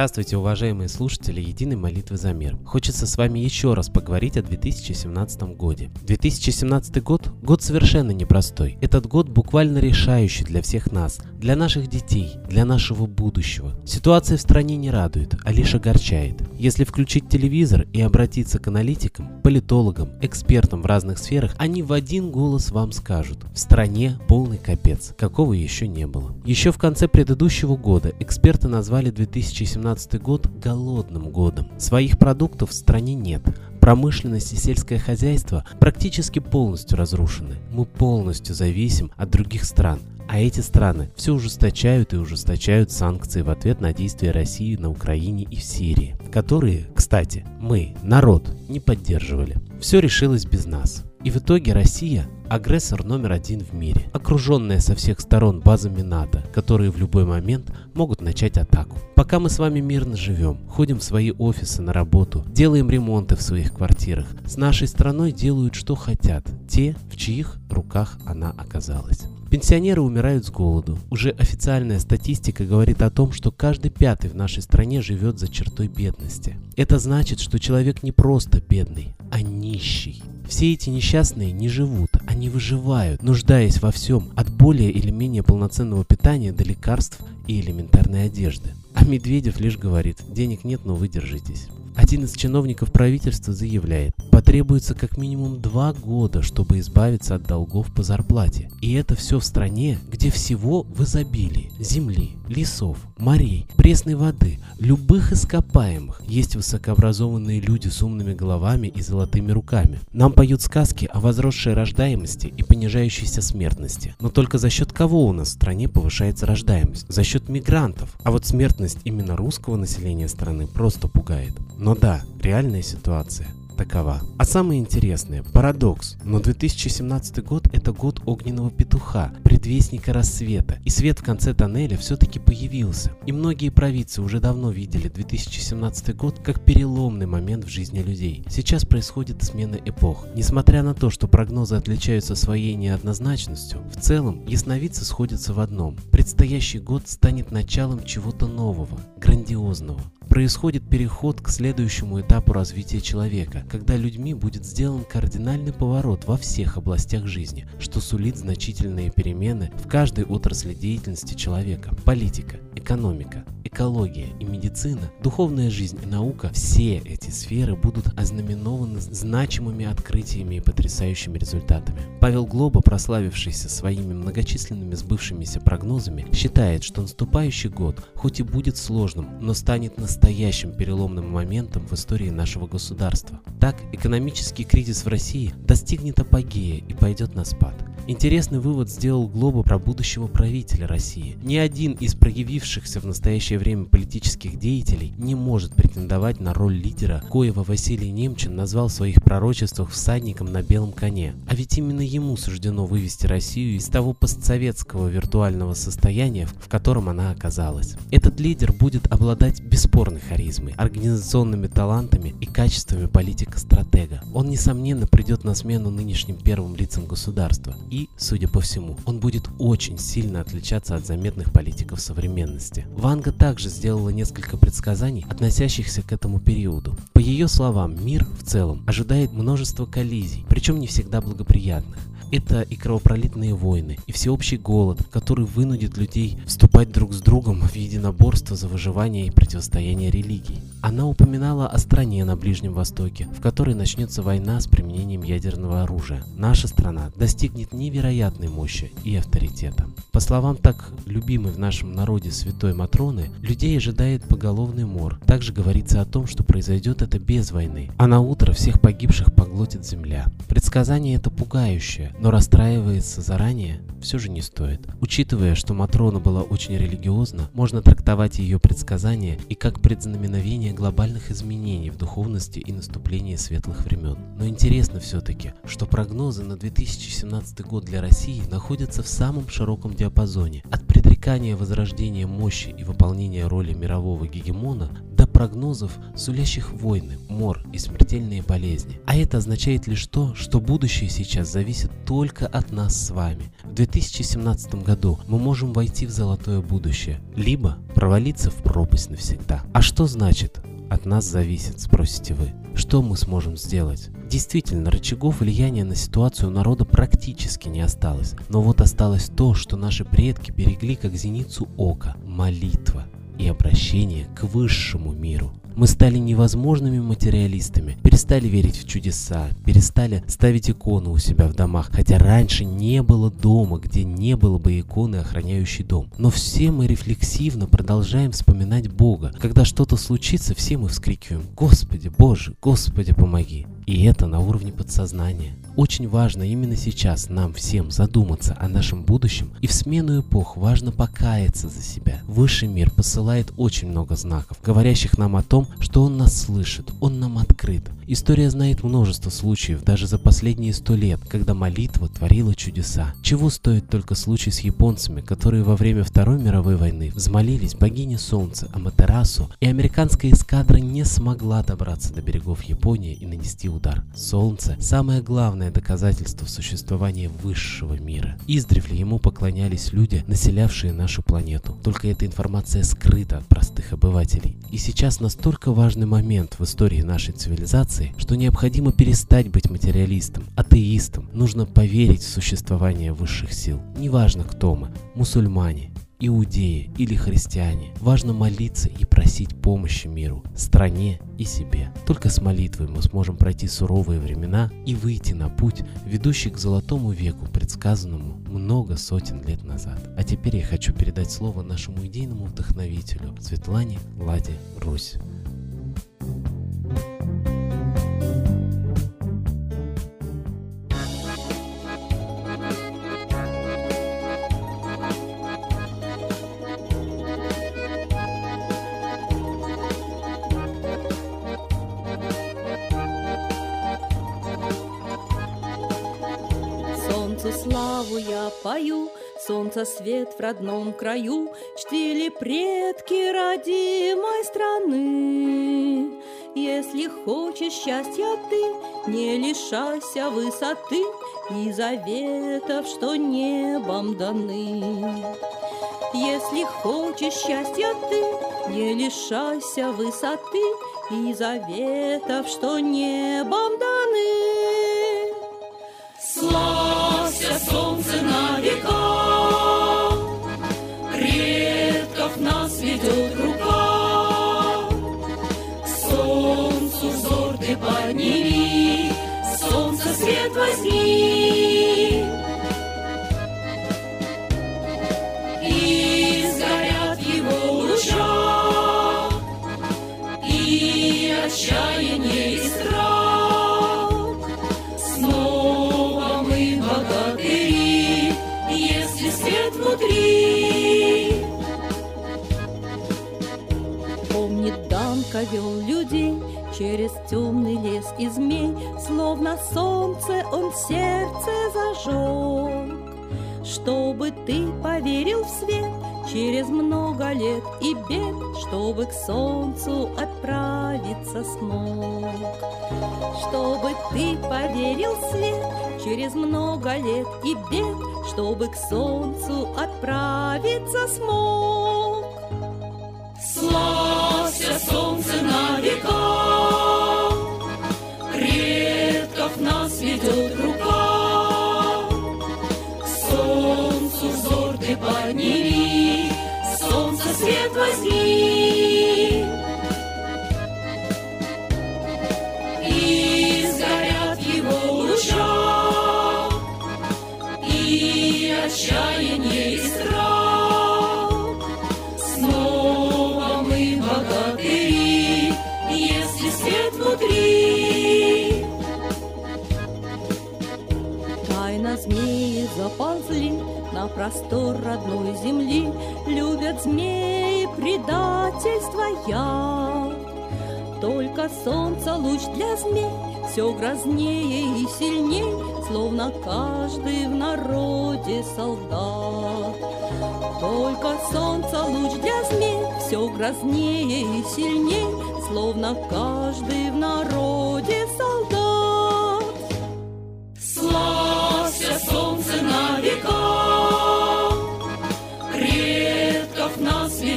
Здравствуйте, уважаемые слушатели Единой молитвы за мир. Хочется с вами еще раз поговорить о 2017 годе. 2017 год – год совершенно непростой. Этот год буквально решающий для всех нас, для наших детей, для нашего будущего. Ситуация в стране не радует, а лишь огорчает. Если включить телевизор и обратиться к аналитикам, политологам, экспертам в разных сферах, они в один голос вам скажут – в стране полный капец, какого еще не было. Еще в конце предыдущего года эксперты назвали 2017 2017 год голодным годом. Своих продуктов в стране нет. Промышленность и сельское хозяйство практически полностью разрушены. Мы полностью зависим от других стран. А эти страны все ужесточают и ужесточают санкции в ответ на действия России на Украине и в Сирии, которые, кстати, мы, народ, не поддерживали. Все решилось без нас. И в итоге Россия – агрессор номер один в мире, окруженная со всех сторон базами НАТО, которые в любой момент могут начать атаку. Пока мы с вами мирно живем, ходим в свои офисы на работу, делаем ремонты в своих квартирах, с нашей страной делают что хотят, те, в чьих руках она оказалась. Пенсионеры умирают с голоду. Уже официальная статистика говорит о том, что каждый пятый в нашей стране живет за чертой бедности. Это значит, что человек не просто бедный, а нищий. Все эти несчастные не живут, они выживают, нуждаясь во всем, от более или менее полноценного питания до лекарств и элементарной одежды. А Медведев лишь говорит, денег нет, но вы держитесь. Один из чиновников правительства заявляет, потребуется как минимум два года, чтобы избавиться от долгов по зарплате. И это все в стране, где всего в изобилии. Земли, лесов, морей, пресной воды, любых ископаемых. Есть высокообразованные люди с умными головами и золотыми руками. Нам поют сказки о возросшей рождаемости и понижающейся смертности. Но только за счет кого у нас в стране повышается рождаемость? За счет мигрантов. А вот смертность именно русского населения страны просто пугает. Но да, реальная ситуация такова. А самое интересное – парадокс. Но 2017 год – это год огненного петуха, предвестника рассвета. И свет в конце тоннеля все-таки появился. И многие провидцы уже давно видели 2017 год как переломный момент в жизни людей. Сейчас происходит смена эпох. Несмотря на то, что прогнозы отличаются своей неоднозначностью, в целом ясновидцы сходятся в одном. Предстоящий год станет началом чего-то нового, грандиозного происходит переход к следующему этапу развития человека, когда людьми будет сделан кардинальный поворот во всех областях жизни, что сулит значительные перемены в каждой отрасли деятельности человека. Политика, экономика, экология и медицина, духовная жизнь и наука – все эти сферы будут ознаменованы значимыми открытиями и потрясающими результатами. Павел Глоба, прославившийся своими многочисленными сбывшимися прогнозами, считает, что наступающий год, хоть и будет сложным, но станет настоящим настоящим переломным моментом в истории нашего государства. Так, экономический кризис в России достигнет апогея и пойдет на спад. Интересный вывод сделал Глоба про будущего правителя России. Ни один из проявившихся в настоящее время политических деятелей не может претендовать на роль лидера, коего Василий Немчин назвал в своих пророчествах всадником на белом коне. А ведь именно ему суждено вывести Россию из того постсоветского виртуального состояния, в котором она оказалась. Этот лидер будет обладать бесспорной харизмой, организационными талантами и качествами политика-стратега. Он, несомненно, придет на смену нынешним первым лицам государства и судя по всему, он будет очень сильно отличаться от заметных политиков современности. Ванга также сделала несколько предсказаний, относящихся к этому периоду. По ее словам, мир в целом ожидает множество коллизий, причем не всегда благоприятных. Это и кровопролитные войны, и всеобщий голод, который вынудит людей вступать друг с другом в единоборство за выживание и противостояние религий. Она упоминала о стране на Ближнем Востоке, в которой начнется война с применением ядерного оружия. Наша страна достигнет невероятной мощи и авторитета. По словам так любимой в нашем народе святой Матроны, людей ожидает поголовный мор. Также говорится о том, что произойдет это без войны, а на утро всех погибших поглотит земля. Предсказание это пугающее, но расстраиваться заранее все же не стоит. Учитывая, что Матрона была очень религиозна, можно трактовать ее предсказания и как предзнаменовение глобальных изменений в духовности и наступления светлых времен. Но интересно все-таки, что прогнозы на 2017 год для России находятся в самом широком диапазоне, от предрекания возрождения мощи и выполнения роли мирового гегемона прогнозов, сулящих войны, мор и смертельные болезни. А это означает лишь то, что будущее сейчас зависит только от нас с вами. В 2017 году мы можем войти в золотое будущее, либо провалиться в пропасть навсегда. А что значит от нас зависит, спросите вы. Что мы сможем сделать? Действительно, рычагов влияния на ситуацию народа практически не осталось. Но вот осталось то, что наши предки берегли как зеницу ока – молитва и обращение к высшему миру. Мы стали невозможными материалистами, перестали верить в чудеса, перестали ставить иконы у себя в домах, хотя раньше не было дома, где не было бы иконы, охраняющей дом. Но все мы рефлексивно продолжаем вспоминать Бога. Когда что-то случится, все мы вскрикиваем «Господи, Боже, Господи, помоги!» И это на уровне подсознания. Очень важно именно сейчас нам всем задуматься о нашем будущем и в смену эпох важно покаяться за себя. Высший мир посылает очень много знаков, говорящих нам о том, что он нас слышит, он нам открыт. История знает множество случаев, даже за последние сто лет, когда молитва творила чудеса. Чего стоит только случай с японцами, которые во время Второй мировой войны взмолились богине Солнца Аматерасу, и американская эскадра не смогла добраться до берегов Японии и нанести удар. Солнце – самое главное доказательство существования высшего мира. Издревле ему поклонялись люди, населявшие нашу планету. Только эта информация скрыта от простых обывателей. И сейчас настолько важный момент в истории нашей цивилизации, что необходимо перестать быть материалистом, атеистом. Нужно поверить в существование высших сил. Неважно, кто мы – мусульмане, иудеи или христиане. Важно молиться и просить помощи миру, стране и себе. Только с молитвой мы сможем пройти суровые времена и выйти на путь, ведущий к золотому веку, предсказанному много сотен лет назад. А теперь я хочу передать слово нашему идейному вдохновителю Светлане Ладе Русь. Солнцу славу я пою, Солнца свет в родном краю, Чтили предки родимой страны. Если хочешь счастья ты, Не лишайся высоты И заветов, что небом даны. Если хочешь счастья ты, Не лишайся высоты И заветов, что небом даны. Славься, солнце, на Данка вел людей через темный лес и змей, Словно солнце он сердце зажег. Чтобы ты поверил в свет через много лет и бед, Чтобы к солнцу отправиться смог. Чтобы ты поверил в свет через много лет и бед, Чтобы к солнцу отправиться смог. Славься, солнце, на века, Предков нас ведет рука. К солнцу взор ты подними, Солнце свет возьми. На простор родной земли, Любят змеи предательство яд. Только солнце луч для змей все грознее и сильней, Словно каждый в народе солдат. Только солнце луч для змей Все грознее и сильней Словно каждый в народе солдат Славься, солнце, на века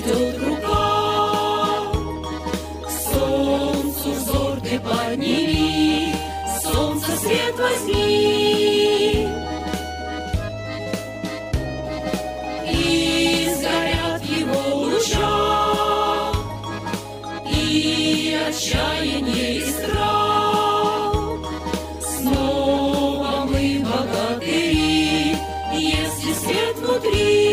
ведет рука. К солнцу взор ты подними Солнце свет возьми. И сгорят его луча И отчаяние и страх. Снова мы богатыри Если свет внутри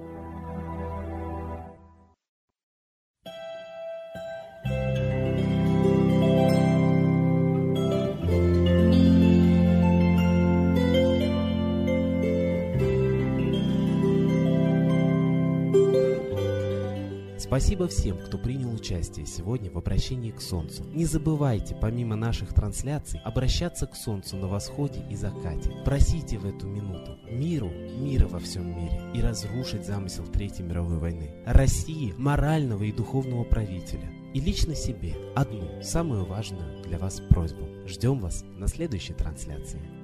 Спасибо всем, кто принял участие сегодня в обращении к Солнцу. Не забывайте, помимо наших трансляций, обращаться к Солнцу на восходе и закате. Просите в эту минуту миру, мира во всем мире и разрушить замысел Третьей мировой войны. России, морального и духовного правителя. И лично себе одну, самую важную для вас просьбу. Ждем вас на следующей трансляции.